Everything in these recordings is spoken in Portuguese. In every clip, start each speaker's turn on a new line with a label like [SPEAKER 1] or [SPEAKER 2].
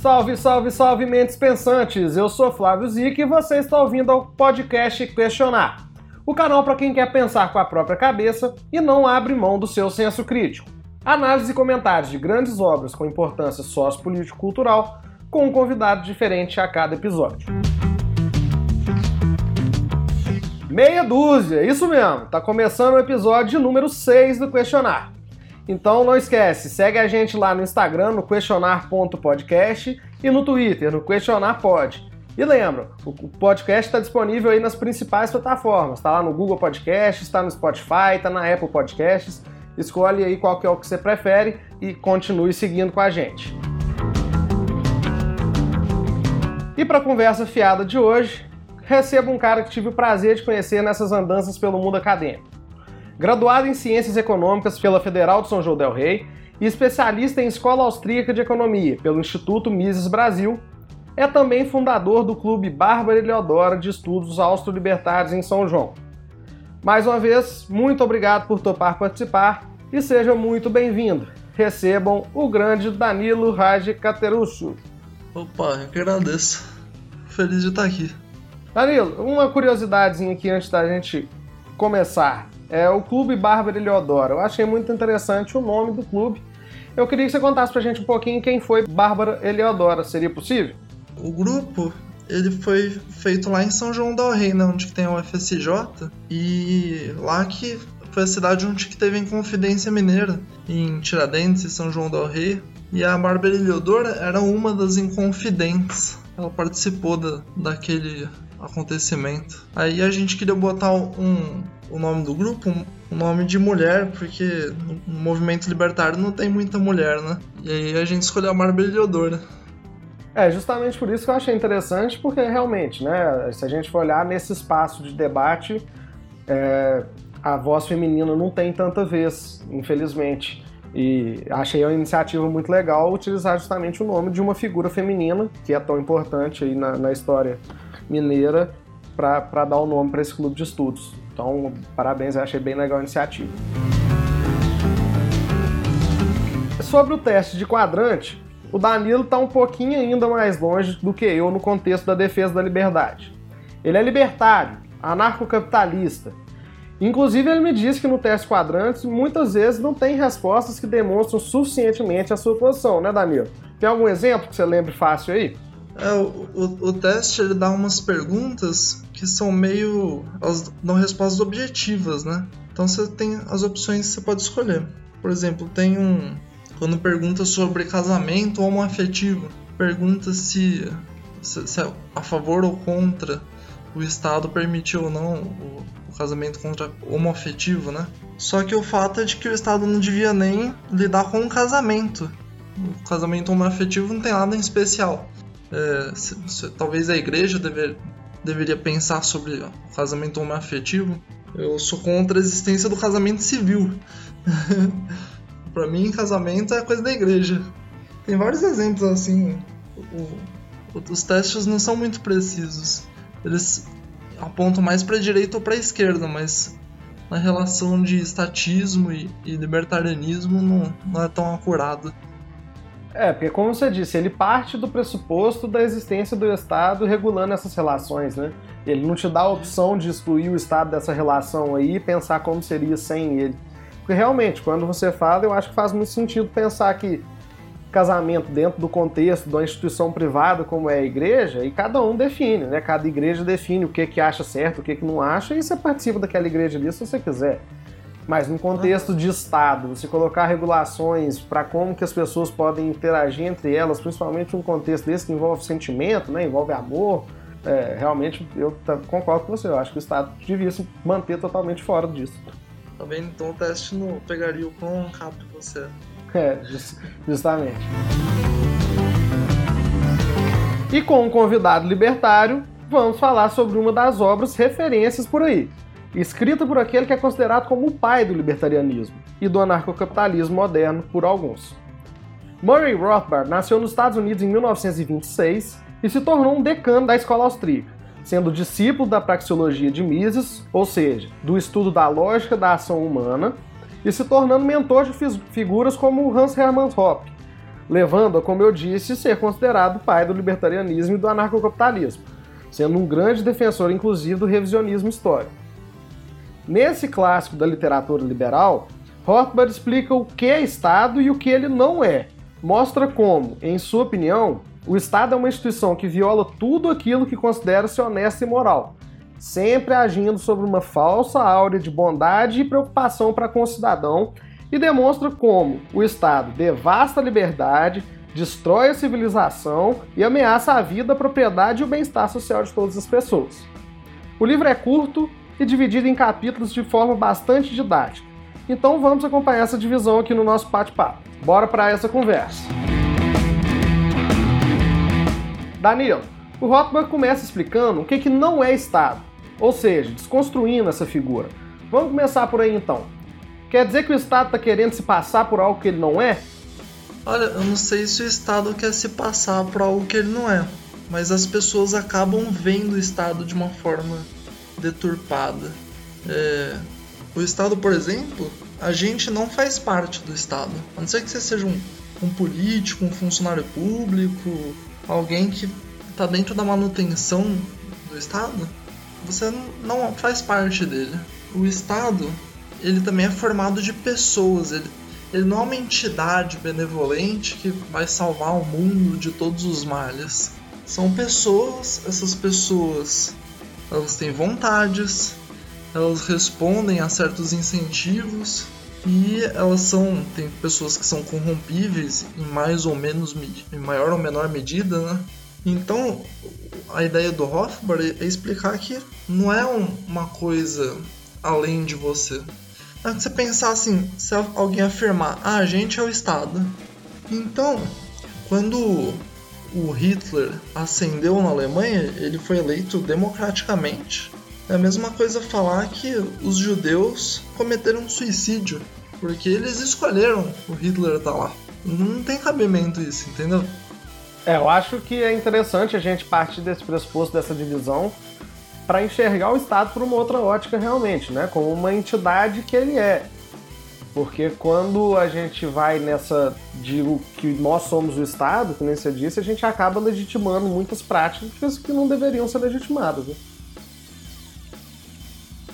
[SPEAKER 1] Salve, salve, salve, mentes pensantes! Eu sou Flávio Zic e você está ouvindo o podcast Questionar. O canal para quem quer pensar com a própria cabeça e não abre mão do seu senso crítico. Análise e comentários de grandes obras com importância sociopolítico-cultural com um convidado diferente a cada episódio. Meia dúzia, isso mesmo. Tá começando o episódio número 6 do Questionar. Então não esquece, segue a gente lá no Instagram, no questionar.podcast e no Twitter, no questionarpod. E lembra, o podcast está disponível aí nas principais plataformas. Está lá no Google Podcasts, está no Spotify, está na Apple Podcasts. Escolhe aí qual que é o que você prefere e continue seguindo com a gente. E para a conversa fiada de hoje, recebo um cara que tive o prazer de conhecer nessas andanças pelo mundo acadêmico. Graduado em Ciências Econômicas pela Federal de São João del Rei e especialista em Escola Austríaca de Economia pelo Instituto Mises Brasil, é também fundador do Clube Bárbara Eleodora de Estudos Austro-Libertários em São João. Mais uma vez, muito obrigado por topar participar e seja muito bem-vindo. Recebam o grande Danilo Raj Cateruccio.
[SPEAKER 2] Opa, eu que agradeço. Feliz de estar aqui.
[SPEAKER 1] Danilo, uma curiosidadezinha aqui antes da gente começar. É o Clube Bárbara Eleodora. Eu achei muito interessante o nome do clube. Eu queria que você contasse pra gente um pouquinho quem foi Bárbara Eleodora. Seria possível?
[SPEAKER 2] O grupo, ele foi feito lá em São João del Rei, né, onde tem o FSJ, e lá que foi a cidade onde que teve a Inconfidência Mineira, em Tiradentes e São João del Rei. E a Bárbara Eleodora era uma das Inconfidentes. Ela participou da, daquele acontecimento. Aí a gente queria botar um, o nome do grupo, um nome de mulher, porque no movimento libertário não tem muita mulher, né? E aí a gente escolheu a Bárbara Eleodora.
[SPEAKER 1] É, justamente por isso que eu achei interessante, porque realmente, né, se a gente for olhar nesse espaço de debate, é, a voz feminina não tem tanta vez, infelizmente. E achei uma iniciativa muito legal utilizar justamente o nome de uma figura feminina, que é tão importante aí na, na história mineira, para dar o nome para esse clube de estudos. Então, parabéns, eu achei bem legal a iniciativa. Sobre o teste de quadrante, o Danilo está um pouquinho ainda mais longe do que eu no contexto da defesa da liberdade. Ele é libertário, anarcocapitalista, Inclusive, ele me disse que no teste quadrantes muitas vezes não tem respostas que demonstram suficientemente a sua posição, né, Danilo? Tem algum exemplo que você lembre fácil aí?
[SPEAKER 2] É, o, o, o teste ele dá umas perguntas que são meio. elas dão respostas objetivas, né? Então você tem as opções que você pode escolher. Por exemplo, tem um. Quando pergunta sobre casamento homoafetivo, pergunta se, se, se é a favor ou contra o Estado permitir ou não o, o casamento contra homoafetivo, né? Só que o fato é de que o Estado não devia nem lidar com o casamento. O casamento homoafetivo não tem nada em especial. É, se, se, talvez a igreja dever, deveria pensar sobre o casamento homoafetivo. Eu sou contra a existência do casamento civil. para mim, casamento é coisa da igreja. Tem vários exemplos assim. O, os testes não são muito precisos. Eles apontam mais para direita ou para esquerda, mas na relação de estatismo e, e libertarianismo não, não é tão acurado.
[SPEAKER 1] É, porque como você disse, ele parte do pressuposto da existência do Estado regulando essas relações, né? Ele não te dá a opção de excluir o Estado dessa relação aí e pensar como seria sem ele. Porque realmente, quando você fala, eu acho que faz muito sentido pensar que casamento dentro do contexto de uma instituição privada como é a igreja, e cada um define, né? Cada igreja define o que, que acha certo, o que, que não acha, e você participa daquela igreja ali se você quiser. Mas no contexto de Estado, você colocar regulações para como que as pessoas podem interagir entre elas, principalmente num contexto desse que envolve sentimento, né? envolve amor, é, realmente eu concordo com você. Eu acho que o Estado devia se manter totalmente fora disso.
[SPEAKER 2] Tá vendo? Então o teste não pegaria o quão rápido você
[SPEAKER 1] é, justamente. E com um convidado libertário, vamos falar sobre uma das obras referências por aí, escrita por aquele que é considerado como o pai do libertarianismo e do anarcocapitalismo moderno por alguns. Murray Rothbard nasceu nos Estados Unidos em 1926 e se tornou um decano da escola austríaca, sendo discípulo da praxeologia de Mises, ou seja, do estudo da lógica da ação humana, e se tornando mentor de figuras como Hans Hermann Hoppe, levando a, como eu disse, ser considerado pai do libertarianismo e do anarcocapitalismo, sendo um grande defensor, inclusive, do revisionismo histórico. Nesse clássico da literatura liberal, Rothbard explica o que é Estado e o que ele não é. Mostra como, em sua opinião, o Estado é uma instituição que viola tudo aquilo que considera-se honesto e moral, sempre agindo sobre uma falsa áurea de bondade e preocupação para com o cidadão, e demonstra como o Estado devasta a liberdade, destrói a civilização e ameaça a vida, a propriedade e o bem-estar social de todas as pessoas. O livro é curto e dividido em capítulos de forma bastante didática. Então vamos acompanhar essa divisão aqui no nosso bate-papo. Bora para essa conversa. Danilo, o Rothbard começa explicando o que, que não é Estado, ou seja, desconstruindo essa figura. Vamos começar por aí então. Quer dizer que o Estado está querendo se passar por algo que ele não é?
[SPEAKER 2] Olha, eu não sei se o Estado quer se passar por algo que ele não é, mas as pessoas acabam vendo o Estado de uma forma deturpada. É... O Estado, por exemplo, a gente não faz parte do Estado. A não ser que você seja um, um político, um funcionário público, alguém que está dentro da manutenção do Estado, você não faz parte dele. O Estado ele também é formado de pessoas. Ele, ele não é uma entidade benevolente que vai salvar o mundo de todos os males. São pessoas, essas pessoas elas têm vontades, elas respondem a certos incentivos e elas são tem pessoas que são corrompíveis em mais ou menos em maior ou menor medida, né? Então a ideia do Rothbard é explicar que não é um, uma coisa além de você, é você pensar assim, se alguém afirmar, ah, a gente é o Estado. Então, quando o Hitler ascendeu na Alemanha, ele foi eleito democraticamente. É a mesma coisa falar que os judeus cometeram suicídio, porque eles escolheram o Hitler estar tá lá. Não tem cabimento isso, entendeu?
[SPEAKER 1] É, eu acho que é interessante a gente partir desse pressuposto dessa divisão para enxergar o Estado por uma outra ótica realmente, né? Como uma entidade que ele é. Porque quando a gente vai nessa digo que nós somos o Estado, nem você disse, a gente acaba legitimando muitas práticas que não deveriam ser legitimadas. Né?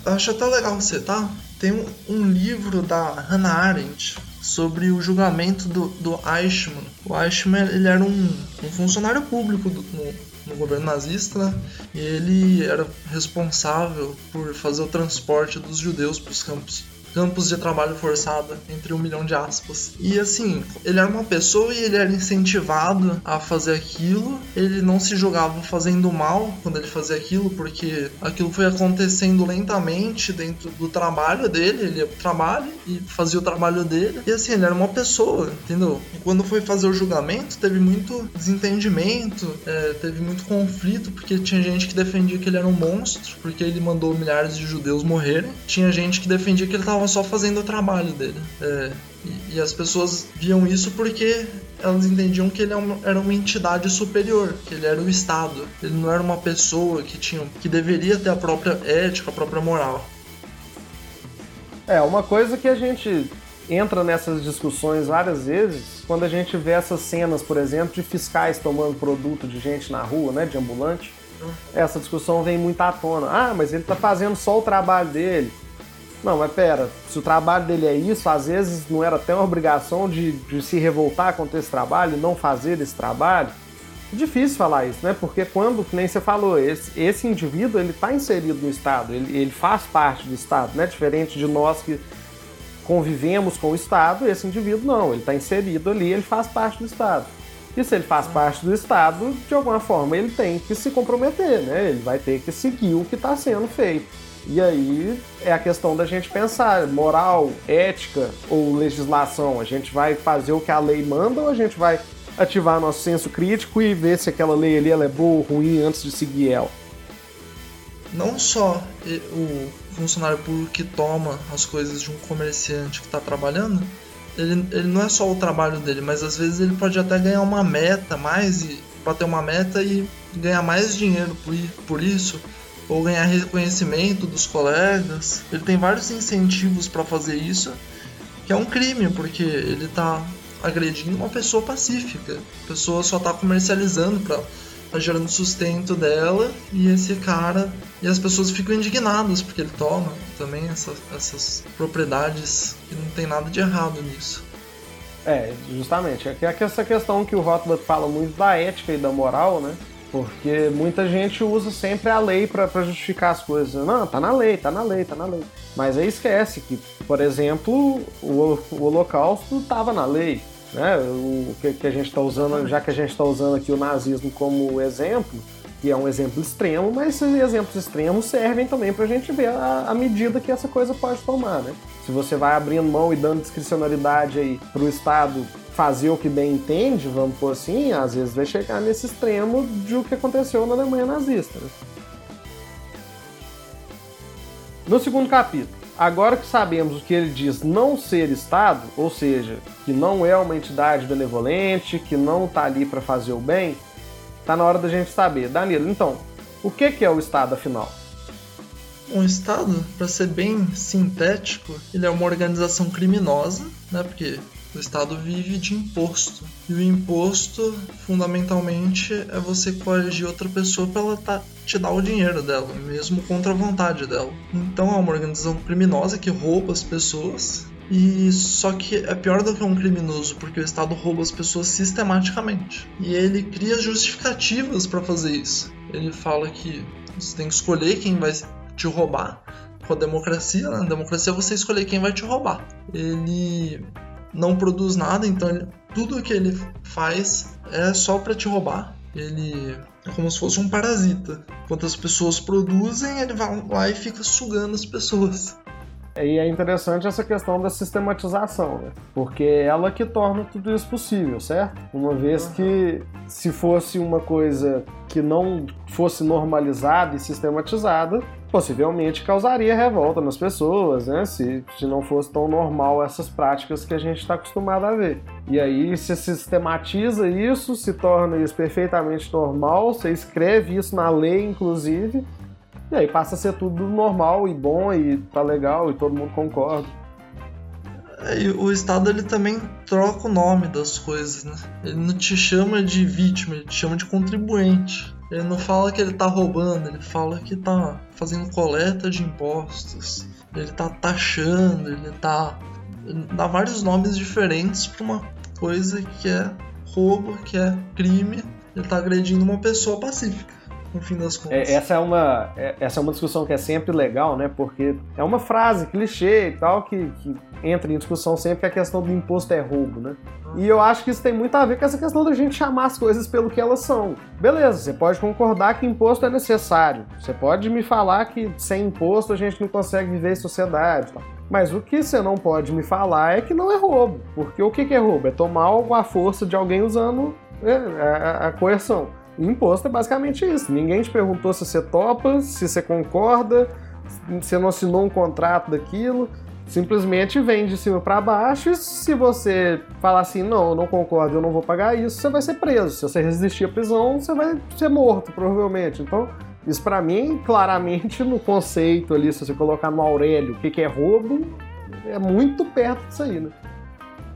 [SPEAKER 2] Acho até legal você, tá? Tem um, um livro da Hannah Arendt sobre o julgamento do, do Eichmann. O Eichmann ele era um, um funcionário público do, no, no governo nazista, né? E ele era responsável por fazer o transporte dos judeus para os campos campos de trabalho forçado, entre um milhão de aspas. E assim, ele era uma pessoa e ele era incentivado a fazer aquilo, ele não se julgava fazendo mal quando ele fazia aquilo, porque aquilo foi acontecendo lentamente dentro do trabalho dele, ele ia pro trabalho e fazia o trabalho dele. E assim, ele era uma pessoa, entendeu? E quando foi fazer o julgamento, teve muito desentendimento, é, teve muito conflito, porque tinha gente que defendia que ele era um monstro, porque ele mandou milhares de judeus morrerem. Tinha gente que defendia que ele só fazendo o trabalho dele. É, e, e, as pessoas viam isso porque elas entendiam que ele é era uma entidade superior, que ele era o Estado. Ele não era uma pessoa que tinha, que deveria ter a própria ética, a própria moral.
[SPEAKER 1] É, uma coisa que a gente entra nessas discussões várias vezes quando a gente vê essas cenas, por exemplo, de fiscais tomando produto de gente na rua, né, de ambulante. Uhum. Essa discussão vem muito à tona. Ah, mas ele está fazendo só o trabalho dele. Não, mas pera, se o trabalho dele é isso, às vezes não era até uma obrigação de, de se revoltar contra esse trabalho, não fazer esse trabalho. É difícil falar isso, né? Porque quando, nem você falou, esse, esse indivíduo ele está inserido no Estado, ele, ele faz parte do Estado, né? Diferente de nós que convivemos com o Estado, esse indivíduo não, ele está inserido ali, ele faz parte do Estado. E se ele faz parte do Estado, de alguma forma ele tem que se comprometer, né? Ele vai ter que seguir o que está sendo feito. E aí é a questão da gente pensar, moral, ética ou legislação. A gente vai fazer o que a lei manda ou a gente vai ativar nosso senso crítico e ver se aquela lei ali ela é boa ou ruim antes de seguir ela?
[SPEAKER 2] Não só o funcionário público que toma as coisas de um comerciante que está trabalhando, ele, ele não é só o trabalho dele, mas às vezes ele pode até ganhar uma meta mais e bater uma meta e ganhar mais dinheiro por, por isso ou ganhar reconhecimento dos colegas. Ele tem vários incentivos para fazer isso, que é um crime, porque ele está agredindo uma pessoa pacífica. A pessoa só tá comercializando para tá gerando sustento dela e esse cara e as pessoas ficam indignadas porque ele toma também essa, essas propriedades e não tem nada de errado nisso.
[SPEAKER 1] É, justamente. É essa questão que o Rothbard fala muito da ética e da moral, né? Porque muita gente usa sempre a lei para justificar as coisas. Não, tá na lei, tá na lei, tá na lei. Mas aí esquece que, por exemplo, o, o Holocausto estava na lei. Né? O que, que a gente está usando, já que a gente está usando aqui o nazismo como exemplo, que é um exemplo extremo, mas esses exemplos extremos servem também para a gente ver a, a, medida que essa coisa pode tomar, né? Se você vai abrindo mão e dando discricionalidade aí para o Estado fazer o que bem entende, vamos por assim, às vezes vai chegar nesse extremo de o que aconteceu na Alemanha nazista. Né? No segundo capítulo, agora que sabemos o que ele diz não ser Estado, ou seja, que não é uma entidade benevolente, que não está ali para fazer o bem, está na hora da gente saber. Danilo, então, o que é o Estado afinal?
[SPEAKER 2] Um Estado, para ser bem sintético, ele é uma organização criminosa, né? Porque o Estado vive de imposto. E o imposto, fundamentalmente, é você coagir outra pessoa para ela tá, te dar o dinheiro dela, mesmo contra a vontade dela. Então é uma organização criminosa que rouba as pessoas. E só que é pior do que um criminoso, porque o Estado rouba as pessoas sistematicamente. E ele cria justificativas para fazer isso. Ele fala que você tem que escolher quem vai te roubar. Com a democracia, na democracia você escolher quem vai te roubar. Ele não produz nada, então ele, tudo que ele faz é só para te roubar. Ele é como se fosse um parasita. Enquanto as pessoas produzem, ele vai lá e fica sugando as pessoas.
[SPEAKER 1] E é interessante essa questão da sistematização, né? Porque é ela que torna tudo isso possível, certo? Uma vez que se fosse uma coisa que não fosse normalizada e sistematizada, possivelmente causaria revolta nas pessoas, né? Se, se não fosse tão normal essas práticas que a gente está acostumado a ver. E aí se sistematiza isso, se torna isso perfeitamente normal, você escreve isso na lei, inclusive, e aí passa a ser tudo normal e bom e tá legal e todo mundo concorda.
[SPEAKER 2] É, o Estado ele também troca o nome das coisas, né? Ele não te chama de vítima, ele te chama de contribuinte. Ele não fala que ele tá roubando, ele fala que tá fazendo coleta de impostos, ele tá taxando, ele tá. Ele dá vários nomes diferentes pra uma coisa que é roubo, que é crime, ele tá agredindo uma pessoa pacífica no fim das contas.
[SPEAKER 1] É, essa, é uma, é, essa é uma discussão que é sempre legal, né? Porque é uma frase clichê e tal que, que entra em discussão sempre que a questão do imposto é roubo, né? E eu acho que isso tem muito a ver com essa questão da gente chamar as coisas pelo que elas são. Beleza, você pode concordar que imposto é necessário. Você pode me falar que sem imposto a gente não consegue viver em sociedade. Mas o que você não pode me falar é que não é roubo. Porque o que é roubo? É tomar algo à força de alguém usando né, a, a coerção. Imposto é basicamente isso. Ninguém te perguntou se você topa, se você concorda, se você não assinou um contrato daquilo simplesmente vem de cima para baixo e se você falar assim, não, eu não concordo, eu não vou pagar isso, você vai ser preso. Se você resistir à prisão, você vai ser morto, provavelmente. Então, isso para mim, claramente, no conceito ali, se você colocar no Aurélio o que, que é roubo, é muito perto disso aí, né?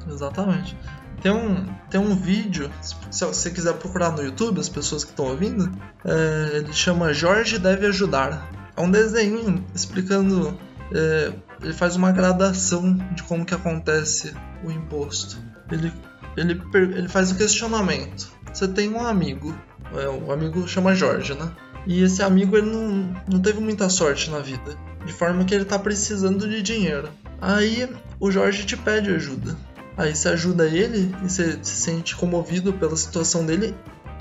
[SPEAKER 2] Exatamente. Tem um, tem um vídeo, se você quiser procurar no YouTube, as pessoas que estão ouvindo, é, ele chama Jorge Deve Ajudar. É um desenho explicando é, ele faz uma gradação de como que acontece o imposto. Ele, ele, ele faz o questionamento. Você tem um amigo, é, o amigo chama Jorge, né? E esse amigo ele não, não teve muita sorte na vida, de forma que ele está precisando de dinheiro. Aí o Jorge te pede ajuda. Aí você ajuda ele e você se sente comovido pela situação dele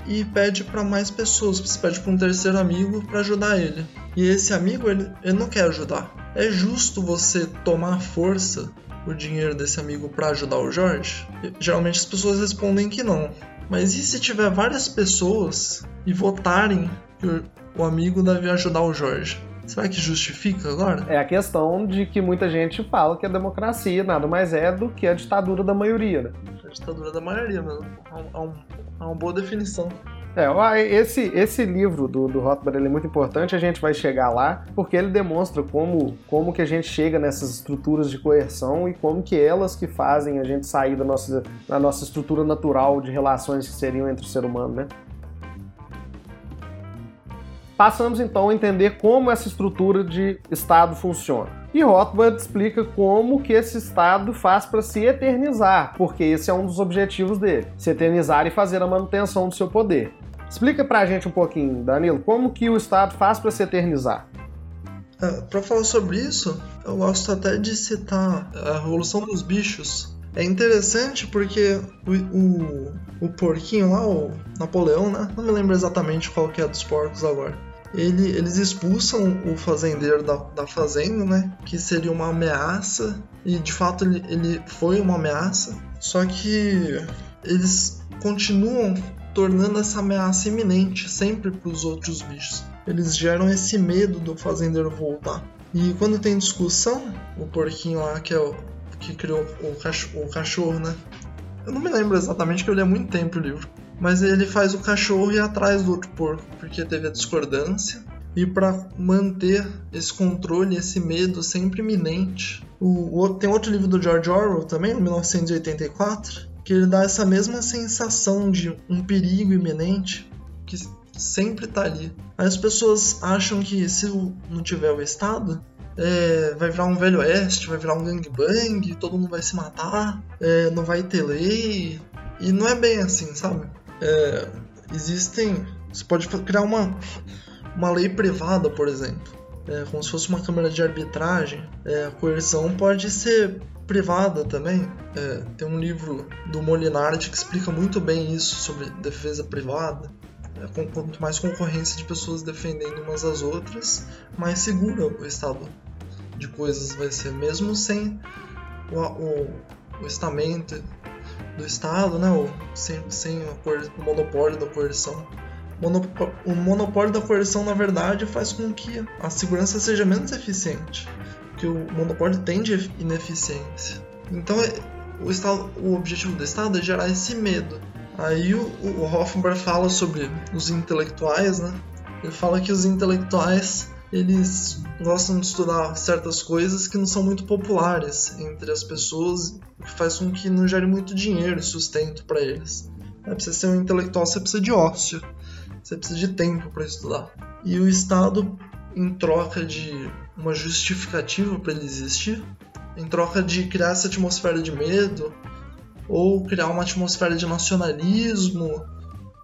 [SPEAKER 2] e pede para mais pessoas. Você pede para um terceiro amigo para ajudar ele. E esse amigo ele, ele não quer ajudar. É justo você tomar força o dinheiro desse amigo para ajudar o Jorge? Geralmente as pessoas respondem que não. Mas e se tiver várias pessoas e votarem que o amigo deve ajudar o Jorge? Será que justifica agora?
[SPEAKER 1] É a questão de que muita gente fala que a democracia nada mais é do que a ditadura da maioria, né?
[SPEAKER 2] A ditadura da maioria, mano. Há, um, há uma boa definição.
[SPEAKER 1] É, esse, esse livro do, do Rothbard é muito importante, a gente vai chegar lá, porque ele demonstra como, como que a gente chega nessas estruturas de coerção e como que elas que fazem a gente sair da nossa, da nossa estrutura natural de relações que seriam entre o ser humano, né? Passamos então a entender como essa estrutura de Estado funciona. E Rothbard explica como que esse Estado faz para se eternizar, porque esse é um dos objetivos dele, se eternizar e fazer a manutenção do seu poder. Explica pra gente um pouquinho, Danilo, como que o Estado faz para se eternizar?
[SPEAKER 2] É, para falar sobre isso, eu gosto até de citar a Revolução dos Bichos. É interessante porque o, o, o porquinho lá, o Napoleão, né? Não me lembro exatamente qual que é dos porcos agora. Ele, eles expulsam o fazendeiro da, da fazenda, né? Que seria uma ameaça. E de fato ele, ele foi uma ameaça. Só que eles continuam tornando essa ameaça iminente sempre para os outros bichos. Eles geram esse medo do fazendeiro voltar. E quando tem discussão, o porquinho lá, que é o que criou o cachorro, o cachorro né? Eu não me lembro exatamente que eu li há muito tempo o livro. Mas ele faz o cachorro ir atrás do outro porco, porque teve a discordância. E para manter esse controle, esse medo sempre iminente. O, o, tem outro livro do George Orwell também, 1984, que ele dá essa mesma sensação de um perigo iminente que sempre tá ali. As pessoas acham que se não tiver o Estado, é, vai virar um velho oeste, vai virar um gangbang, todo mundo vai se matar, é, não vai ter lei. E não é bem assim, sabe? É, existem. Você pode criar uma, uma lei privada, por exemplo. É, como se fosse uma câmara de arbitragem. É, a coerção pode ser privada também. É, tem um livro do Molinari que explica muito bem isso sobre defesa privada. É, quanto mais concorrência de pessoas defendendo umas às outras, mais seguro o estado de coisas vai ser, mesmo sem o, o, o estamento do Estado, né? O, sem, sem o monopólio da coerção. O monopólio da coerção, na verdade, faz com que a segurança seja menos eficiente que o monopólio tende ineficiência. Então, é, o, estado, o objetivo do Estado é gerar esse medo. Aí o, o Hoffenberg fala sobre os intelectuais, né? Ele fala que os intelectuais eles gostam de estudar certas coisas que não são muito populares entre as pessoas, o que faz com que não gere muito dinheiro e sustento para eles. É, pra você ser um intelectual, você precisa de ócio, você precisa de tempo para estudar. E o Estado, em troca de uma justificativa para ele existir, em troca de criar essa atmosfera de medo, ou criar uma atmosfera de nacionalismo,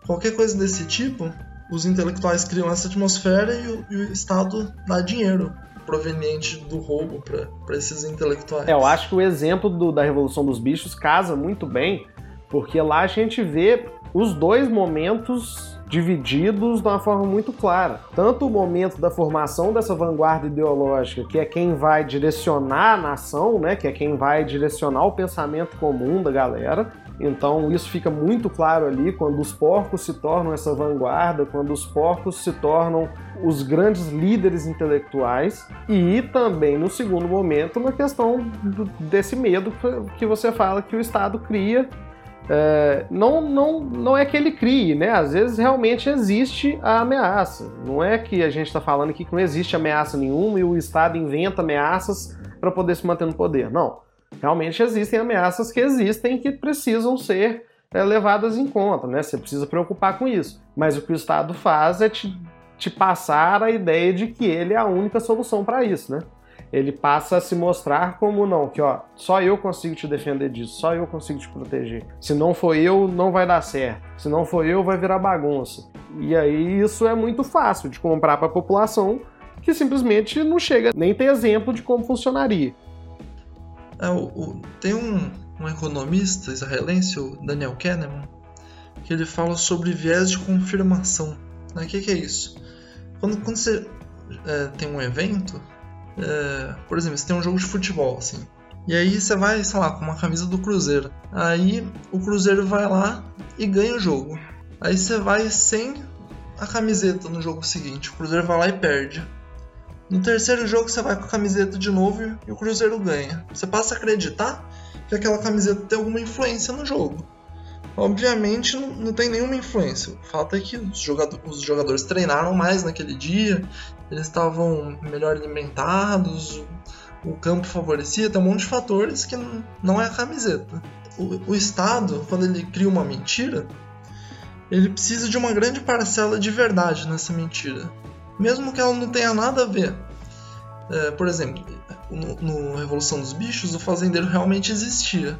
[SPEAKER 2] qualquer coisa desse tipo, os intelectuais criam essa atmosfera e o, e o Estado dá dinheiro proveniente do roubo para esses intelectuais.
[SPEAKER 1] É, eu acho que o exemplo do, da Revolução dos Bichos casa muito bem, porque lá a gente vê os dois momentos divididos de uma forma muito clara. Tanto o momento da formação dessa vanguarda ideológica, que é quem vai direcionar a nação, né, que é quem vai direcionar o pensamento comum da galera, então isso fica muito claro ali quando os porcos se tornam essa vanguarda, quando os porcos se tornam os grandes líderes intelectuais e também no segundo momento na questão desse medo que você fala que o Estado cria é, não, não, não é que ele crie, né? Às vezes realmente existe a ameaça. Não é que a gente está falando aqui que não existe ameaça nenhuma e o Estado inventa ameaças para poder se manter no poder. Não. Realmente existem ameaças que existem que precisam ser é, levadas em conta, né? Você precisa preocupar com isso. Mas o que o Estado faz é te, te passar a ideia de que ele é a única solução para isso, né? ele passa a se mostrar como não, que ó, só eu consigo te defender disso, só eu consigo te proteger. Se não for eu, não vai dar certo. Se não for eu, vai virar bagunça. E aí isso é muito fácil de comprar para a população que simplesmente não chega nem ter exemplo de como funcionaria.
[SPEAKER 2] É, o, o, tem um, um economista israelense, o Daniel Kahneman, que ele fala sobre viés de confirmação. O né? que, que, é isso? Quando, quando você é, tem um evento, é, por exemplo, você tem um jogo de futebol, assim. E aí você vai, sei lá, com uma camisa do Cruzeiro. Aí o Cruzeiro vai lá e ganha o jogo. Aí você vai sem a camiseta no jogo seguinte. O Cruzeiro vai lá e perde. No terceiro jogo você vai com a camiseta de novo e o Cruzeiro ganha. Você passa a acreditar que aquela camiseta tem alguma influência no jogo. obviamente não, tem nenhuma influência. O fato é que os, jogador, os jogadores treinaram mais naquele dia, eles estavam melhor alimentados, o, campo favorecia, tem um monte de fatores que não, não é a camiseta. O, o Estado, quando ele cria uma mentira, ele precisa de uma grande parcela de verdade nessa mentira, mesmo que ela não tenha nada a ver. É, por exemplo, no, no Revolução dos Bichos, o fazendeiro realmente existia.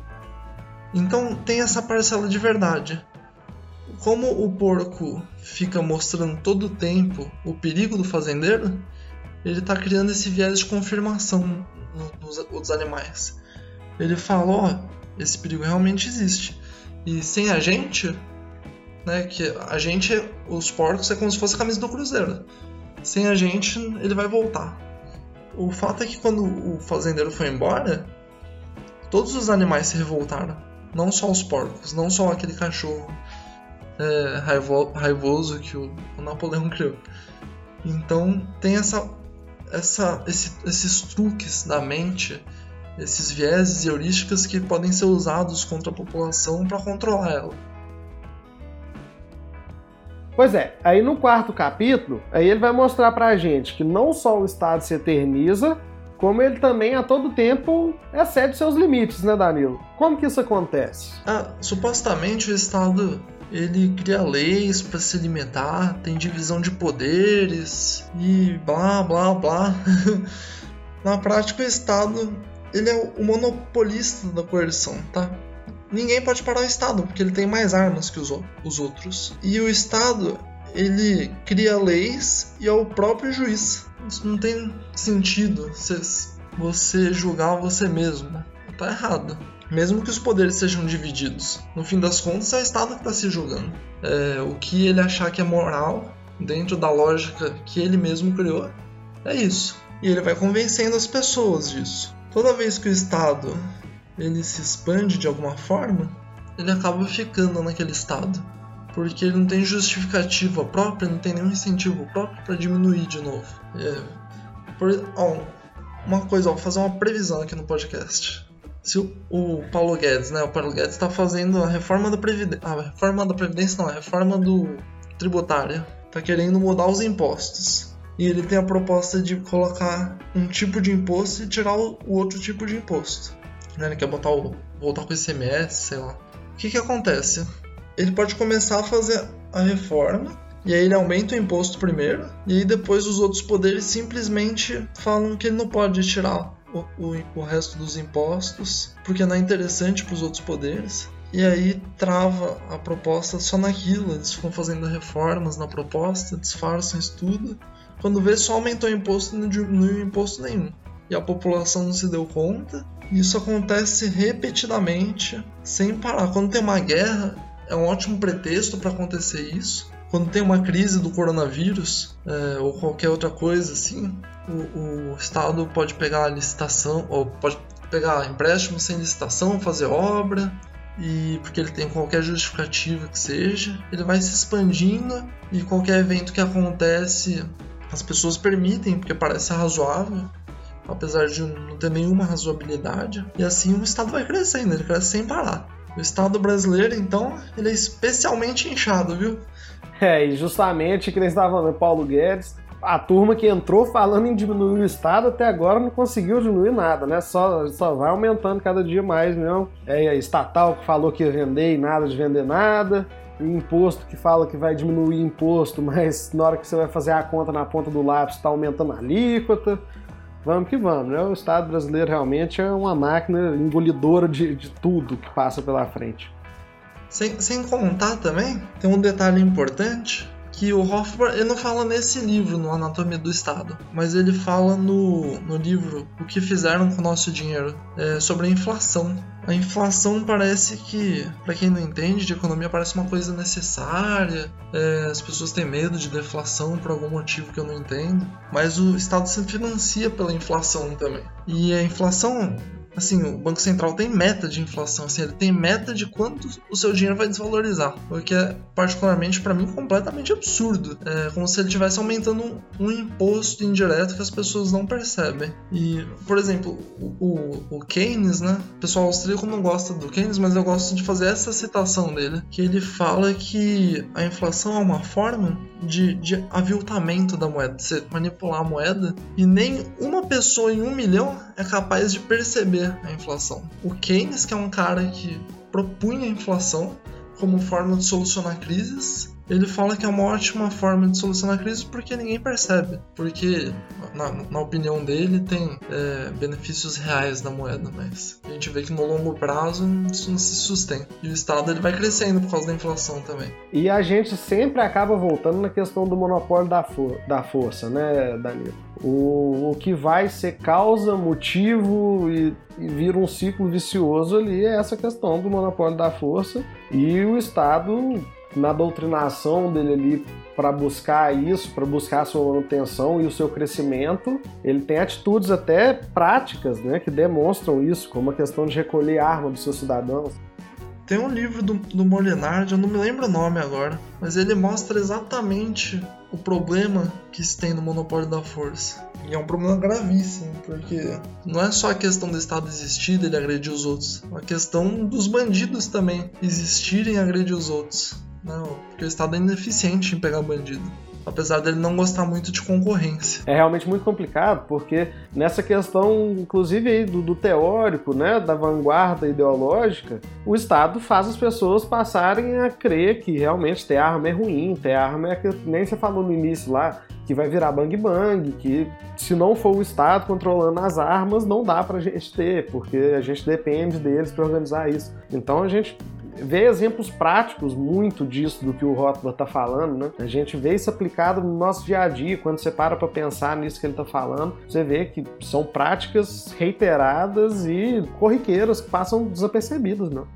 [SPEAKER 2] Então tem essa parcela de verdade. Como o porco fica mostrando todo o tempo o perigo do fazendeiro, ele está criando esse viés de confirmação nos outros animais. Ele fala, ó, oh, esse perigo realmente existe. E sem a gente, né, que a gente, os porcos é como se fosse a camisa do cruzeiro. Sem a gente, ele vai voltar. O fato é que quando o fazendeiro foi embora, todos os animais se revoltaram. Não só os porcos, não só aquele cachorro é, raivo, raivoso que o, o, Napoleão criou. Então tem essa, essa, esse, esses truques da mente, esses vieses e heurísticas que podem ser usados contra a população para controlar ela.
[SPEAKER 1] Pois é, aí no quarto capítulo, aí ele vai mostrar pra gente que não só o Estado se eterniza, como ele também a todo tempo excede seus limites, né, Danilo? Como que isso acontece?
[SPEAKER 2] Ah, supostamente o Estado ele cria leis para se limitar, tem divisão de poderes e blá blá blá. Na prática, o Estado ele é o monopolista da coerção, tá? Ninguém pode parar o Estado porque ele tem mais armas que os, os outros. E o Estado ele cria leis e é o próprio juiz. Isso não tem sentido você julgar você mesmo. Tá errado. Mesmo que os poderes sejam divididos. No fim das contas, é o Estado que está se julgando. É, o que ele achar que é moral, dentro da lógica que ele mesmo criou, é isso. E ele vai convencendo as pessoas disso. Toda vez que o Estado ele se expande de alguma forma, ele acaba ficando naquele estado porque ele não tem justificativa própria, não tem nenhum incentivo próprio para diminuir de novo. É, por, ó, uma coisa, ó, vou fazer uma previsão aqui no podcast. Se o, o Paulo Guedes, né, o Paulo Guedes está fazendo a reforma da previdência, a reforma da previdência não, a reforma do tributária, está querendo mudar os impostos. E ele tem a proposta de colocar um tipo de imposto e tirar o outro tipo de imposto. Né, ele quer botar o, voltar com o ICMS, sei lá. O que que acontece? ele pode começar a fazer a reforma e aí ele aumenta o imposto primeiro, e aí depois os outros poderes simplesmente falam que ele não pode tirar o, o, o resto dos impostos, porque não é interessante para os outros poderes. E aí trava a proposta só naquilo, eles ficam fazendo reformas na proposta, disfarçam isso tudo. Quando vê, só aumentou o imposto e não diminuiu imposto nenhum. E a população não se deu conta. Isso acontece repetidamente, sem parar. Quando tem uma guerra, é um ótimo pretexto para acontecer isso. Quando tem uma crise do coronavírus é, ou qualquer outra coisa assim, o, o Estado pode pegar licitação ou pode pegar empréstimo sem licitação, fazer obra, e porque ele tem qualquer justificativa que seja, ele vai se expandindo e qualquer evento que acontece as pessoas permitem porque parece razoável, apesar de não ter nenhuma razoabilidade, e assim o Estado vai crescendo, ele cresce sem parar. O Estado brasileiro, então, ele é especialmente inchado, viu?
[SPEAKER 1] É, e justamente que eles estavam falando, Paulo Guedes, a turma que entrou falando em diminuir o Estado até agora não conseguiu diminuir nada, né? Só, só vai aumentando cada dia mais mesmo. É a estatal que falou que ia vender e nada de vender nada. O imposto que fala que vai diminuir imposto, mas na hora que você vai fazer a conta na ponta do lápis está aumentando a alíquota vamos que vamos, né? O Estado brasileiro realmente é uma máquina engolidora de, de tudo que passa pela frente.
[SPEAKER 2] Sem, sem contar também, tem um detalhe importante que o Hofbauer ele não fala nesse livro, no Anatomia do Estado, mas ele fala no, no livro O que Fizeram com o Nosso Dinheiro, é, sobre a inflação. A inflação parece que, para quem não entende de economia, parece uma coisa necessária, é, as pessoas têm medo de deflação por algum motivo que eu não entendo, mas o Estado se financia pela inflação também. E a inflação assim, o Banco Central tem meta de inflação, assim, ele tem meta de quanto o seu dinheiro vai desvalorizar, o que é particularmente para mim completamente absurdo. É como se ele estivesse aumentando um, um, imposto indireto que as pessoas não percebem. E, por exemplo, o, o, Keynes, né? O pessoal austríaco não gosta do Keynes, mas eu gosto de fazer essa citação dele, que ele fala que a inflação é uma forma de, de aviltamento da moeda, você manipular a moeda, e nem uma pessoa em um milhão é capaz de perceber a inflação. O Keynes, que é um cara que propunha a inflação como forma de solucionar crises, ele fala que é uma ótima forma de solucionar a crise porque ninguém percebe. Porque, na, na opinião dele, tem é, benefícios reais da moeda, mas a gente vê que no longo prazo isso não se sustenta. E o Estado ele vai crescendo por causa da inflação também.
[SPEAKER 1] E a gente sempre acaba voltando na questão do monopólio da, for da força, né, Danilo? O, o que vai ser causa, motivo e, e vira um ciclo vicioso ali é essa questão do monopólio da força e o Estado na doutrinação dele ali para buscar isso, para buscar a sua manutenção e o seu crescimento, ele tem atitudes até práticas, né, que demonstram isso, como a questão de recolher arma dos seus cidadãos.
[SPEAKER 2] Tem um livro do, do Molinard, eu não me lembro o nome agora, mas ele mostra exatamente o problema que se tem no monopólio da força. E é um problema gravíssimo, porque não é só a questão do Estado existir e ele agredir os outros, é a questão dos bandidos também existirem e agredir os outros. Não, porque o Estado é ineficiente em pegar bandido apesar dele não gostar muito de concorrência.
[SPEAKER 1] É realmente muito complicado, porque nessa questão, inclusive aí do, do, teórico, né, da vanguarda ideológica, o Estado faz as pessoas passarem a crer que realmente ter arma é ruim, ter arma é que nem você falou no início lá, que vai virar bang bang, que se não for o Estado controlando as armas, não dá pra gente ter, porque a gente depende deles para organizar isso. Então a gente vê exemplos práticos muito disso do que o Rothbard está falando, né? A gente vê isso aplicado no nosso dia a dia, quando você para para pensar nisso que ele está falando, você vê que são práticas reiteradas e corriqueiras que passam desapercebidas, não?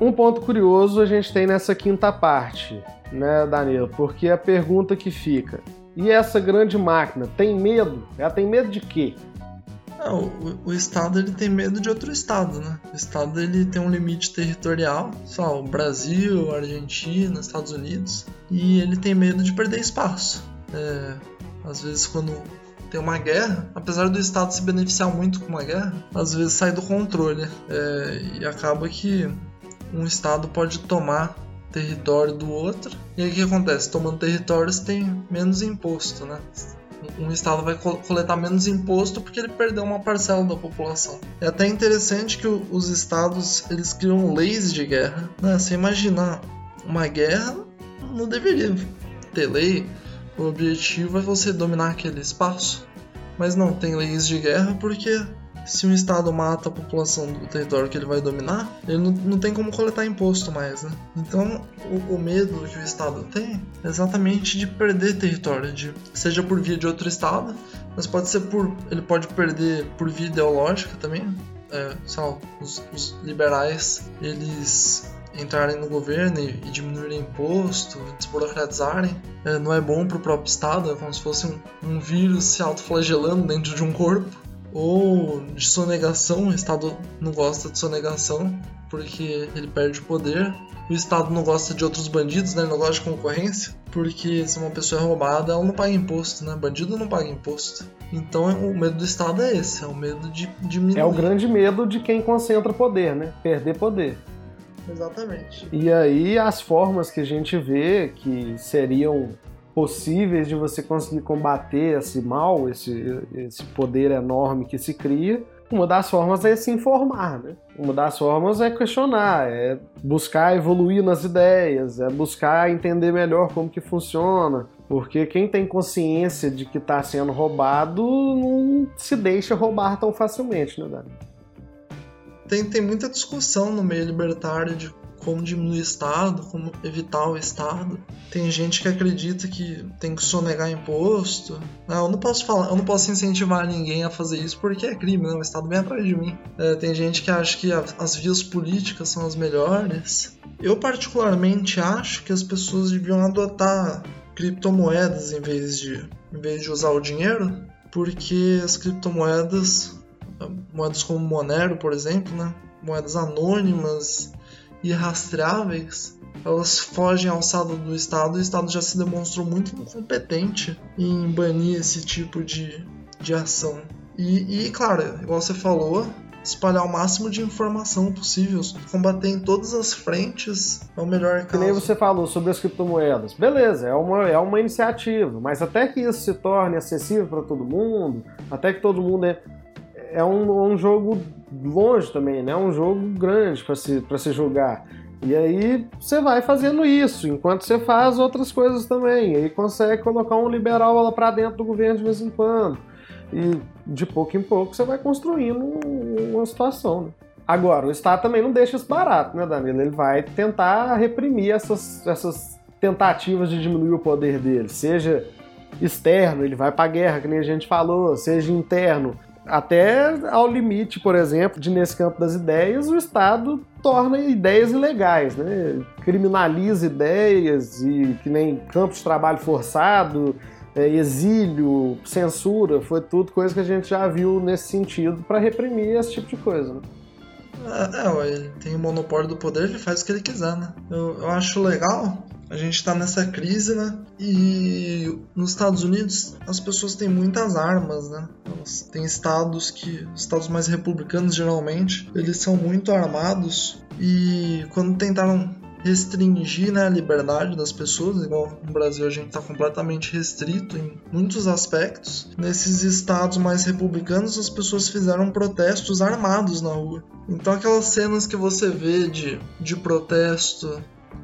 [SPEAKER 1] Um ponto curioso a gente tem nessa quinta parte, né, Danilo? Porque a pergunta que fica: e essa grande máquina tem medo? Ela tem medo de quê?
[SPEAKER 2] Não, o, o, Estado ele tem medo de outro Estado, né? O Estado ele tem um limite territorial, só o Brasil, Argentina, Estados Unidos, e ele tem medo de perder espaço. É, às vezes quando tem uma guerra, apesar do Estado se beneficiar muito com uma guerra, às vezes sai do controle é, e acaba que um Estado pode tomar território do outro. E aí o que acontece? Tomando territórios tem menos imposto, né? Um estado vai coletar menos imposto porque ele perdeu uma parcela da população. É até interessante que os estados eles criam leis de guerra. Né? Você imaginar uma guerra não deveria ter lei. O objetivo é você dominar aquele espaço. Mas não, tem leis de guerra porque se um estado mata a população do território que ele vai dominar, ele não, não tem como coletar imposto mais, né? Então, o, o, medo que o estado tem é exatamente de perder território, de, seja por via de outro estado, mas pode ser por. ele pode perder por via ideológica também. É, sei lá, os, os liberais, eles entrarem no governo e, e diminuírem imposto, desburocratizarem, é, não é bom para o próprio Estado, é como se fosse um, um vírus se autoflagelando dentro de um corpo ou de sonegação, o Estado não gosta de sonegação porque ele perde o poder. O Estado não gosta de outros bandidos, né? Ele não gosta de concorrência, porque se uma pessoa é roubada, ela não paga imposto, né? Bandido não paga imposto. Então o medo do Estado é esse, é o medo de diminuir.
[SPEAKER 1] É o grande medo de quem concentra poder, né? Perder poder.
[SPEAKER 2] Exatamente.
[SPEAKER 1] E aí as formas que a gente vê que seriam possíveis de você conseguir combater esse mal, esse, esse poder enorme que se cria, uma das formas é se informar, né? Uma das formas é questionar, é buscar evoluir nas ideias, é buscar entender melhor como que funciona, porque quem tem consciência de que está sendo roubado não se deixa roubar tão facilmente, né, Dani?
[SPEAKER 2] Tem, tem muita discussão no meio libertário de como diminuir o Estado, como evitar o Estado. Tem gente que acredita que tem que sonegar imposto. Não, ah, eu não posso falar, eu não posso incentivar ninguém a fazer isso porque é crime, né? o Estado vem atrás de mim. É, tem gente que acha que as vias políticas são as melhores. Eu particularmente acho que as pessoas deviam adotar criptomoedas em vez de, em vez de usar o dinheiro porque as criptomoedas, moedas como Monero, por exemplo, né, moedas anônimas e rastreáveis, elas fogem ao alçada do Estado e o Estado já se demonstrou muito incompetente em banir esse tipo de, de ação. E, e, claro, igual você falou, espalhar o máximo de informação possível, combater em todas as frentes é o melhor caso.
[SPEAKER 1] Que nem você falou sobre as criptomoedas. Beleza, é uma, é uma iniciativa, mas até que isso se torne acessível para todo mundo, até que todo mundo é, é um, um jogo longe também, né? É um jogo grande para se, se jogar. E aí você vai fazendo isso, enquanto você faz outras coisas também. E aí consegue colocar um liberal lá para dentro do governo de vez em quando. E de pouco em pouco você vai construindo uma situação. Né? Agora, o Estado também não deixa isso barato, né, Danilo? Ele vai tentar reprimir essas, essas tentativas de diminuir o poder dele, seja externo, ele vai para a guerra, que nem a gente falou, seja interno, até ao limite, por exemplo, de nesse campo das ideias, o Estado torna ideias ilegais, né? Criminaliza ideias e que nem campo de trabalho forçado, é, exílio, censura, foi tudo coisa que a gente já viu nesse sentido para reprimir esse tipo de coisa. Né?
[SPEAKER 2] É, é, ele tem o monopólio do poder, ele faz o que ele quiser, né? Eu, eu acho legal a gente tá nessa crise, né? E nos Estados Unidos as pessoas têm muitas armas, né? Elas, tem estados que, estados mais republicanos geralmente, eles são muito armados e quando tentaram restringir né, a liberdade das pessoas, igual no Brasil a gente está completamente restrito em muitos aspectos. Nesses estados mais republicanos, as pessoas fizeram protestos armados na rua. Então, aquelas cenas que você vê de, de protesto,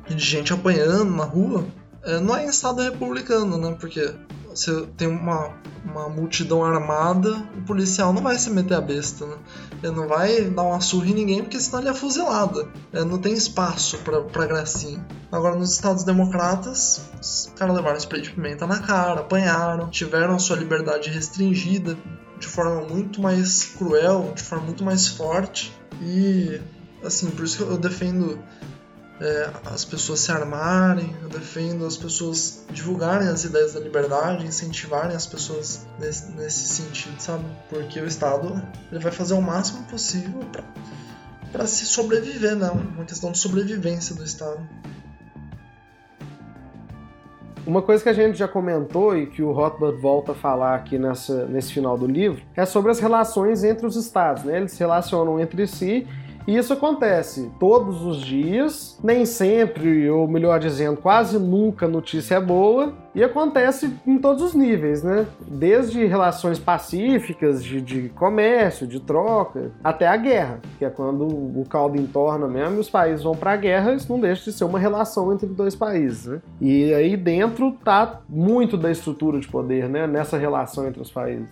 [SPEAKER 2] de gente apanhando na rua, é, não é em estado republicano, né? Porque você tem uma, uma multidão armada, o policial não vai se meter a besta, né? Ele não vai dar uma surra em ninguém, porque senão ele é fuzilado. É, não tem espaço pra, pra gracinha. Agora, nos Estados Democratas, os caras levaram spray de pimenta na cara, apanharam, tiveram sua liberdade restringida de forma muito mais cruel, de forma muito mais forte. E, assim, por isso que eu defendo é, as pessoas se armarem, eu defendo as pessoas divulgarem as ideias da liberdade, incentivarem as pessoas nesse, nesse sentido, sabe? Porque o Estado ele vai fazer o máximo possível para se sobreviver, né? Uma questão de sobrevivência do Estado.
[SPEAKER 1] Uma coisa que a gente já comentou e que o Rothbard volta a falar aqui nessa, nesse final do livro é sobre as relações entre os estados. Né? Eles se relacionam entre si e isso acontece todos os dias, nem sempre, ou melhor dizendo, quase nunca notícia é boa, e acontece em todos os níveis, né? Desde relações pacíficas, de, de comércio, de troca, até a guerra, que é quando o caldo entorna mesmo e os países vão para a guerra, isso não deixa de ser uma relação entre dois países, né? E aí dentro tá muito da estrutura de poder, né? Nessa relação entre os países.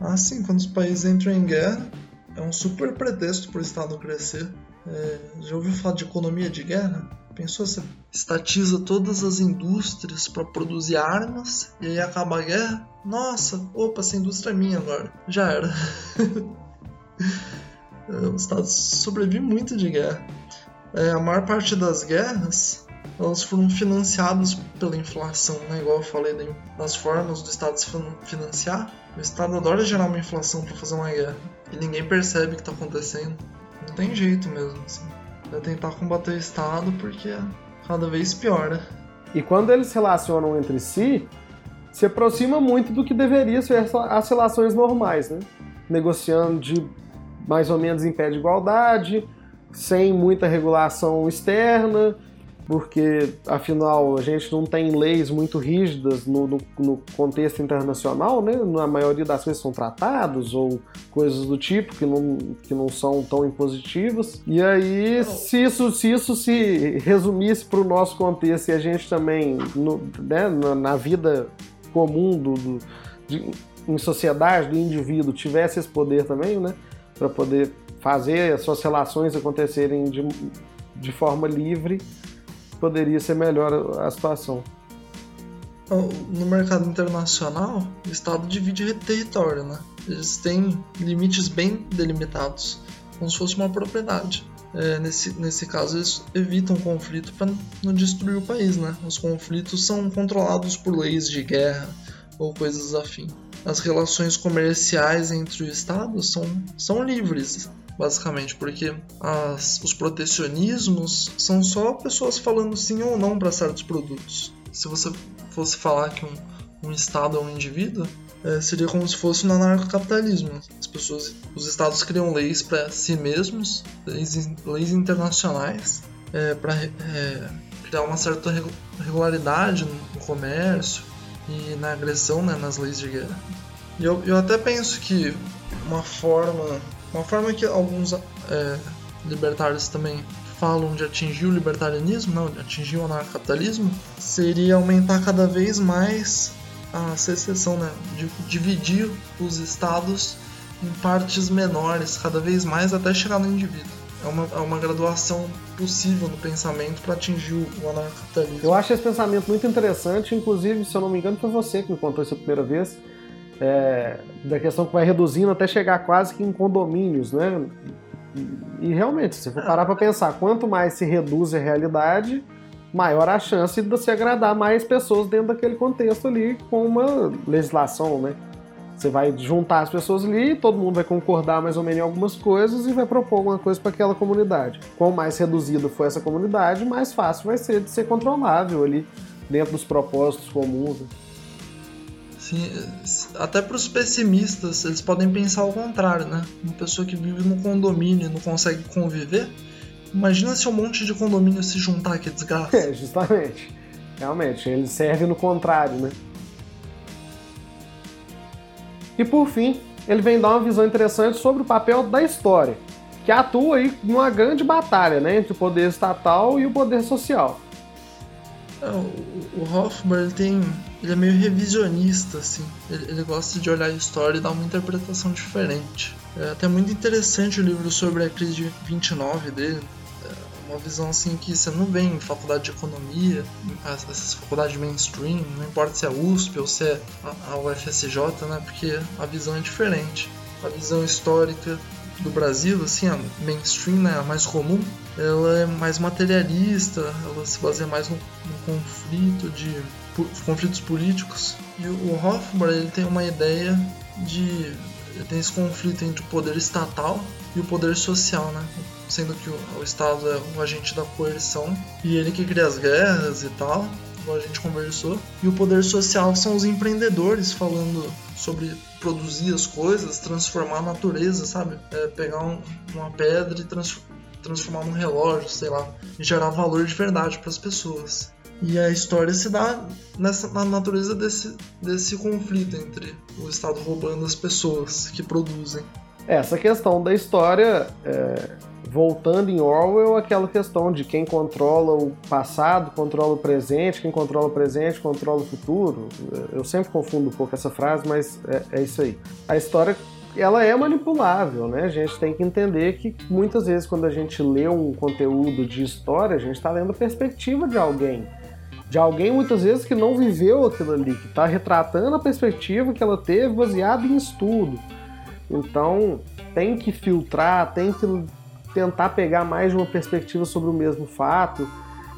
[SPEAKER 2] Ah, sim, quando os países entram em guerra, é um super pretexto para o Estado crescer. É, já ouviu falar de economia de guerra? Pensou, você estatiza todas as indústrias para produzir armas e aí acaba a guerra? Nossa, opa, essa indústria é minha agora. Já era. É, o Estado sobrevive muito de guerra. É, a maior parte das guerras elas foram financiadas pela inflação, né? igual eu falei das formas do Estado se financiar. O Estado adora gerar uma inflação para fazer uma guerra e ninguém percebe o que está acontecendo. Não tem jeito mesmo. Assim. É tentar combater o Estado porque cada vez piora.
[SPEAKER 1] E quando eles se relacionam entre si, se aproxima muito do que deveria ser as relações normais, né? Negociando de mais ou menos em pé de igualdade, sem muita regulação externa, porque afinal a gente não tem leis muito rígidas no, no, no, contexto internacional, né? Na maioria das vezes são tratados ou coisas do tipo que não, que não são tão impositivas. E aí, se isso se, isso se resumisse para o nosso contexto e a gente também, no, né, na, na, vida comum do, do de, em sociedade do indivíduo tivesse esse poder também, né? Para poder fazer as suas relações acontecerem de, de forma livre poderia ser melhor a situação.
[SPEAKER 2] No mercado internacional, o Estado divide território, né? Eles têm limites bem delimitados, como se fosse uma propriedade. É, nesse, nesse caso, eles evitam conflito para não destruir o país, né? Os conflitos são controlados por leis de guerra ou coisas afim. as relações comerciais entre o Estado são, são livres, basicamente, porque as, os protecionismos são só pessoas falando sim ou não para certos produtos. Se você fosse falar que um, um Estado é um indivíduo, é, seria como se fosse no anarcocapitalismo. As pessoas, os Estados criam leis para si mesmos, leis, leis internacionais, é, para é, criar uma certa regularidade no comércio e na agressão, né, nas leis de guerra. E eu, eu até penso que uma forma, uma forma que alguns é, libertários também falam de atingir o libertarianismo, não, de atingir o anarcocapitalismo, seria aumentar cada vez mais a secessão, né, de dividir os estados em partes menores, cada vez mais até chegar no indivíduo. É uma, é uma graduação possível no pensamento para atingir o anarcapitalismo.
[SPEAKER 1] Eu acho esse pensamento muito interessante, inclusive, se eu não me engano, foi você que me contou isso a primeira vez, é, da questão que vai reduzindo até chegar quase que em condomínios, né? E, realmente, se for parar para pensar, quanto mais se reduz a realidade, maior a chance de você agradar mais pessoas dentro daquele contexto ali com uma legislação, né? Você vai juntar as pessoas ali, todo mundo vai concordar mais ou menos em algumas coisas e vai propor alguma coisa para aquela comunidade. Quanto mais reduzido for essa comunidade, mais fácil vai ser de ser controlável ali dentro dos propósitos comuns. Né?
[SPEAKER 2] Sim, até para os pessimistas, eles podem pensar ao contrário, né? Uma pessoa que vive num condomínio e não consegue conviver, imagina se um monte de condomínio se juntar, que desgraça.
[SPEAKER 1] É, justamente. Realmente, ele serve no contrário, né? E por fim, ele vem dar uma visão interessante sobre o papel da história, que atua aí numa grande batalha né, entre o poder estatal e o poder social.
[SPEAKER 2] É, o, Hoffman ele tem, ele é meio revisionista assim. Ele, ele, gosta de olhar a história e dar uma interpretação diferente. É até muito interessante o livro sobre a crise de 29 dele, uma visão assim que você não vê em faculdade de economia, essas faculdades mainstream, não importa se é USP ou se é a UFSJ, né? Porque a visão é diferente. A visão histórica do Brasil, assim, a mainstream, né, a mais comum, ela é mais materialista, ela se baseia mais no, no conflito de conflitos políticos. E o Hofbauer ele tem uma ideia de tem esse conflito entre o poder estatal e o poder social, né? sendo que o, Estado é o agente da coerção e ele que cria as guerras e tal, como a gente conversou. E o poder social são os empreendedores falando sobre produzir as coisas, transformar a natureza, sabe? É, pegar um, uma pedra e trans, transformar num relógio, sei lá, e gerar valor de verdade para as pessoas. E a história se dá nessa, na natureza desse, desse conflito entre o Estado roubando as pessoas que produzem.
[SPEAKER 1] Essa questão da história é, voltando em Orwell, aquela questão de quem controla o passado, controla o presente, quem controla o presente, controla o futuro. Eu sempre confundo um pouco essa frase, mas é, é isso aí. A história ela é manipulável, né? A gente tem que entender que muitas vezes quando a gente lê um conteúdo de história, a gente está lendo a perspectiva de alguém. De alguém muitas vezes que não viveu aquilo ali, que está retratando a perspectiva que ela teve baseada em estudo. Então tem que filtrar, tem que tentar pegar mais de uma perspectiva sobre o mesmo fato.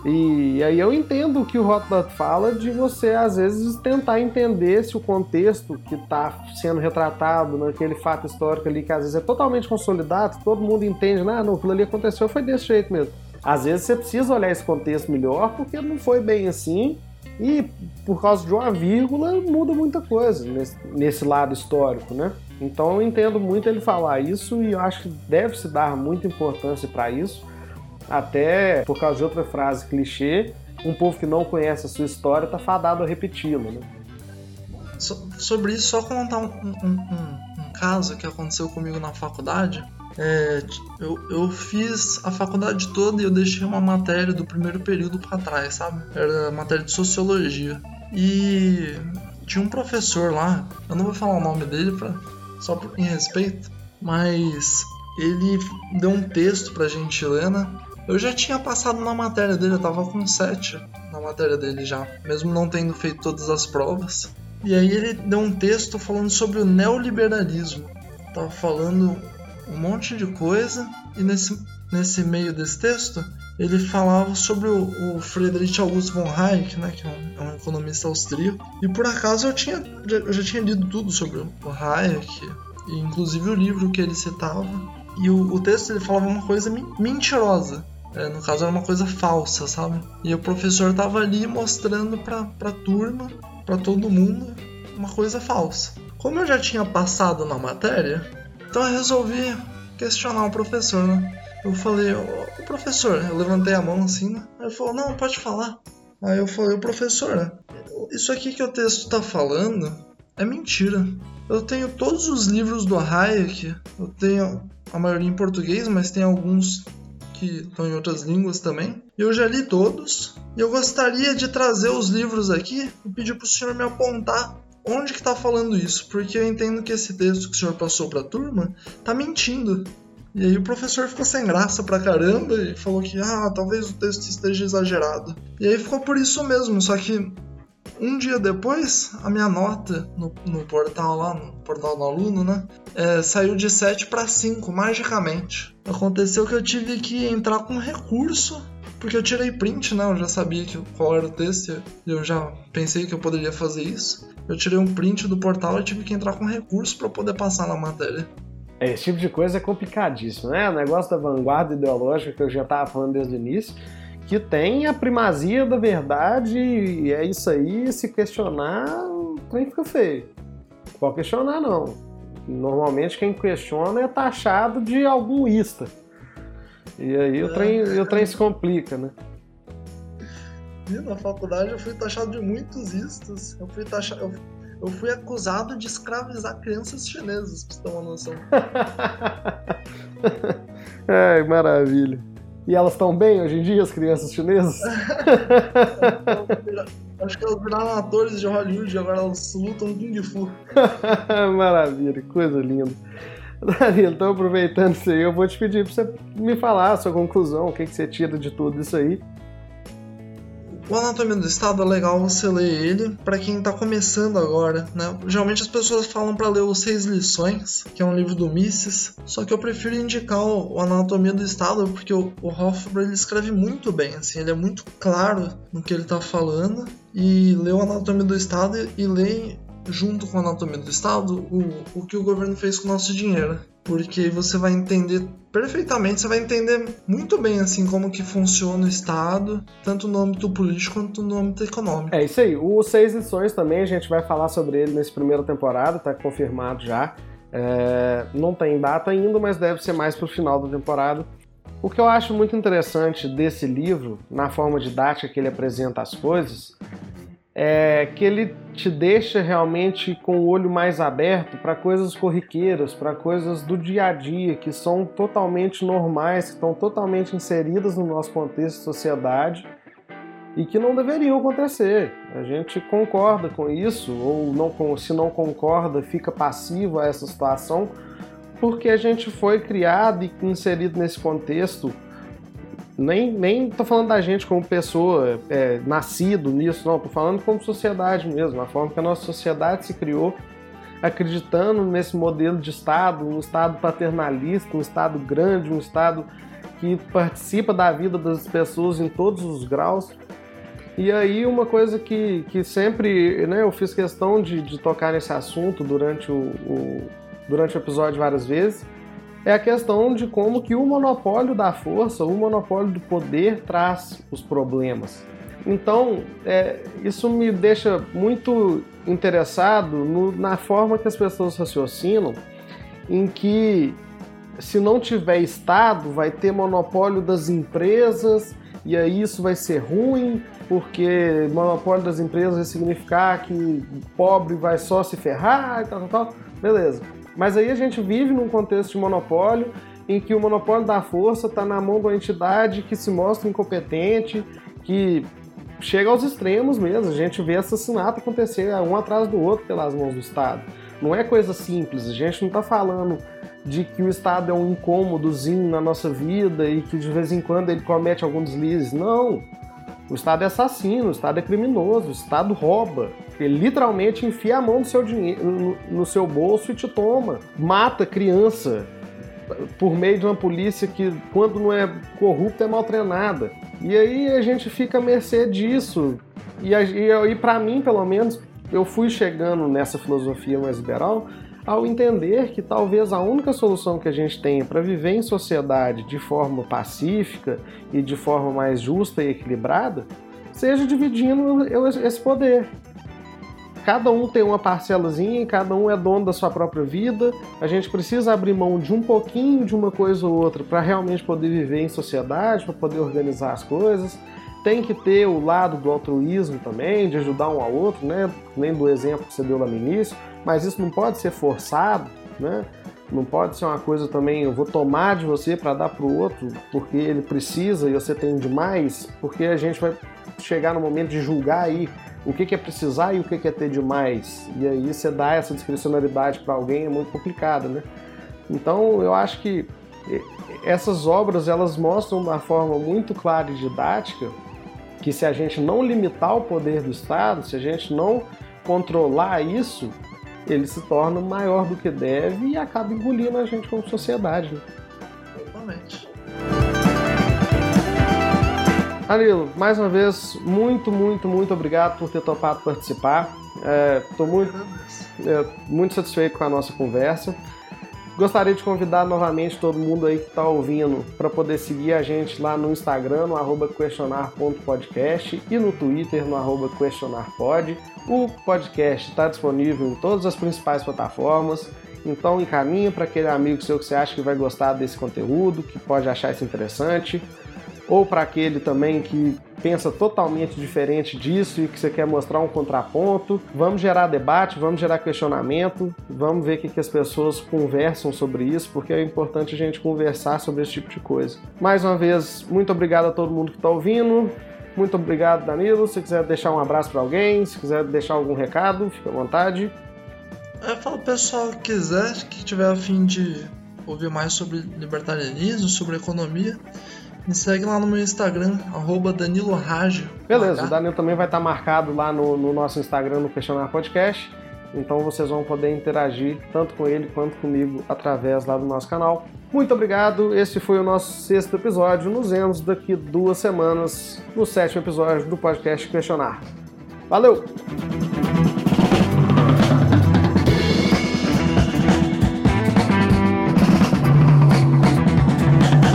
[SPEAKER 1] E aí eu entendo o que o Rothbard fala de você, às vezes, tentar entender se o contexto que está sendo retratado naquele fato histórico ali, que às vezes é totalmente consolidado, todo mundo entende, ah, não, aquilo ali aconteceu, foi desse jeito mesmo. Às vezes você precisa olhar esse contexto melhor, porque não foi bem assim, e por causa de uma vírgula muda muita coisa nesse, nesse lado histórico, né? Então eu entendo muito ele falar isso e eu acho que deve se dar muita importância para isso, até por causa de outra frase clichê, um povo que não conhece a sua história está fadado a repeti-la. Né?
[SPEAKER 2] So, sobre isso, só contar um, um, um, um, caso que aconteceu comigo na faculdade. É, eu, eu fiz a faculdade toda e eu deixei uma matéria do primeiro período para trás, sabe? Era matéria de sociologia. E tinha um professor lá, eu não vou falar o nome dele para só por, em respeito, mas ele deu um texto pra gente ler, né? Eu já tinha passado na matéria dele, eu tava com 7 na matéria dele já, mesmo não tendo feito todas as provas. E aí ele deu um texto falando sobre o neoliberalismo. Tava falando um monte de coisa e nesse, nesse meio desse texto ele falava sobre o, o Friedrich August von Hayek, né, que é um, é um, economista austríaco. E por acaso eu, tinha, eu já tinha lido tudo sobre o Hayek, inclusive o livro que ele citava. E o, o texto ele falava uma coisa mentirosa. É, no caso era uma coisa falsa, sabe? E o professor tava ali mostrando pra, pra turma, pra todo mundo, uma coisa falsa. Como eu já tinha passado na matéria, então eu resolvi questionar o professor, né? Eu falei, ô professor, eu levantei a mão assim, né? Ele falou, não, pode falar. Aí eu falei, professor, isso aqui que o texto tá falando é mentira. Eu tenho todos os livros do Hayek, eu tenho a maioria em português, mas tem alguns que estão em outras línguas também. Eu já li todos e eu gostaria de trazer os livros aqui e pedir para o senhor me apontar onde que está falando isso, porque eu entendo que esse texto que o senhor passou para a turma está mentindo. E aí o professor ficou sem graça pra caramba e falou que ah, talvez o texto esteja exagerado. E aí ficou por isso mesmo, só que um dia depois, a minha nota no, no portal lá, no portal do aluno, né? É, saiu de 7 para 5, magicamente. Aconteceu que eu tive que entrar com recurso, porque eu tirei print, né? Eu já sabia que, qual era o texto e eu já pensei que eu poderia fazer isso. Eu tirei um print do portal e tive que entrar com recurso para poder passar na matéria.
[SPEAKER 1] É, esse tipo de coisa é complicadíssimo, né? O negócio da vanguarda ideológica que eu já estava falando desde o início que tem a primazia da verdade e é isso aí, se questionar, o trem fica feio. Pode questionar, não. Normalmente quem questiona é taxado de algum ista. E aí o trem, o trem se complica, né?
[SPEAKER 2] E na faculdade eu fui taxado de muitos istas. Eu fui taxado. Eu, eu fui acusado de escravizar crianças chinesas, pra você ter uma noção.
[SPEAKER 1] Ai, maravilha. E elas estão bem hoje em dia, as crianças chinesas?
[SPEAKER 2] Acho que elas viraram atores de Hollywood, agora elas lutam Kung Fu.
[SPEAKER 1] Maravilha, coisa linda. Danilo, então aproveitando isso aí, eu vou te pedir para você me falar a sua conclusão, o que, que você tira de tudo isso aí.
[SPEAKER 2] O Anatomia do Estado é legal você ler ele para quem está começando agora, né? Geralmente as pessoas falam para ler os Seis Lições, que é um livro do Mises, só que eu prefiro indicar o Anatomia do Estado porque o, o Hofbra ele escreve muito bem, assim, ele é muito claro no que ele está falando e lê o Anatomia do Estado e lê junto com a anatomia do Estado, o, o que o governo fez com o nosso dinheiro. Porque você vai entender perfeitamente, você vai entender muito bem assim como que funciona o Estado, tanto no âmbito político quanto no âmbito econômico.
[SPEAKER 1] É isso aí. O Seis Lições também, a gente vai falar sobre ele nessa primeira temporada, tá confirmado já. É, não tem data ainda, mas deve ser mais pro final da temporada. O que eu acho muito interessante desse livro, na forma didática que ele apresenta as coisas, é, que ele te deixa realmente com o olho mais aberto para coisas corriqueiras, para coisas do dia a dia, que são totalmente normais, que estão totalmente inseridas no nosso contexto de sociedade e que não deveriam acontecer. A gente concorda com isso, ou não, se não concorda, fica passivo a essa situação, porque a gente foi criado e inserido nesse contexto nem, nem tô falando da gente como pessoa, é, nascido nisso, não, tô falando como sociedade mesmo, a forma que a nossa sociedade se criou, acreditando nesse modelo de Estado, um Estado paternalista, um Estado grande, um Estado que participa da vida das pessoas em todos os graus. E aí uma coisa que, que sempre né, eu fiz questão de, de tocar nesse assunto durante o, o, durante o episódio várias vezes, é a questão de como que o monopólio da força, o monopólio do poder traz os problemas. Então, é, isso me deixa muito interessado no, na forma que as pessoas raciocinam, em que se não tiver Estado, vai ter monopólio das empresas, e aí isso vai ser ruim, porque monopólio das empresas vai significar que pobre vai só se ferrar e tal, tal, tal. Beleza. Mas aí a gente vive num contexto de monopólio em que o monopólio da força está na mão de uma entidade que se mostra incompetente, que chega aos extremos mesmo. A gente vê assassinato acontecer um atrás do outro pelas mãos do Estado. Não é coisa simples, a gente não está falando de que o Estado é um incômodozinho na nossa vida e que de vez em quando ele comete algum deslize. Não. O Estado é assassino, o Estado é criminoso, o Estado rouba. Ele literalmente enfia a mão no seu, dinheiro, no, no seu bolso e te toma. Mata criança. por meio de uma polícia que, quando não é corrupta, é mal treinada. E aí a gente fica à mercê disso. E, e, e para mim, pelo menos, eu fui chegando nessa filosofia mais liberal ao entender que talvez a única solução que a gente tenha para viver em sociedade de forma pacífica e de forma mais justa e equilibrada seja dividindo esse poder. Cada um tem uma parcelazinha, cada um é dono da sua própria vida. A gente precisa abrir mão de um pouquinho de uma coisa ou outra para realmente poder viver em sociedade, para poder organizar as coisas. Tem que ter o lado do altruísmo também, de ajudar um ao outro, né? Nem do exemplo que você deu lá no início, mas isso não pode ser forçado, né? Não pode ser uma coisa também, eu vou tomar de você para dar para o outro porque ele precisa e você tem demais, porque a gente vai chegar no momento de julgar aí o que, é precisar e o que, é ter demais. E aí você dá essa discricionalidade para alguém é muito complicado, né? Então eu acho que essas obras elas mostram de uma forma muito clara e didática que se a gente não limitar o poder do Estado, se a gente não controlar isso, ele se torna maior do que deve e acaba engolindo a gente como sociedade. Né?
[SPEAKER 2] Totalmente.
[SPEAKER 1] Danilo, mais uma vez, muito, muito, muito obrigado por ter topado participar. Estou é, muito, é, muito satisfeito com a nossa conversa. Gostaria de convidar novamente todo mundo aí que está ouvindo para poder seguir a gente lá no Instagram, no questionar.podcast e no Twitter, no questionarpod. O podcast está disponível em todas as principais plataformas, então encaminha para aquele amigo seu que você acha que vai gostar desse conteúdo, que pode achar isso interessante ou para aquele também que pensa totalmente diferente disso e que você quer mostrar um contraponto. Vamos gerar debate, vamos gerar questionamento, vamos ver o que, que as pessoas conversam sobre isso, porque é importante a gente conversar sobre esse tipo de coisa. Mais uma vez, muito obrigado a todo mundo que está ouvindo. Muito obrigado, Danilo. Se quiser deixar um abraço para alguém, se quiser deixar algum recado, fique à vontade.
[SPEAKER 2] Eu falo pessoal que quiser, que tiver a fim de ouvir mais sobre libertarianismo, sobre economia, me segue lá no meu Instagram, arroba Danilo Rage.
[SPEAKER 1] Beleza, o Danilo também vai estar marcado lá no, no nosso Instagram, no Questionar Podcast. Então vocês vão poder interagir tanto com ele quanto comigo através lá do nosso canal. Muito obrigado, esse foi o nosso sexto episódio. Nos vemos daqui duas semanas no sétimo episódio do podcast Questionar. Valeu!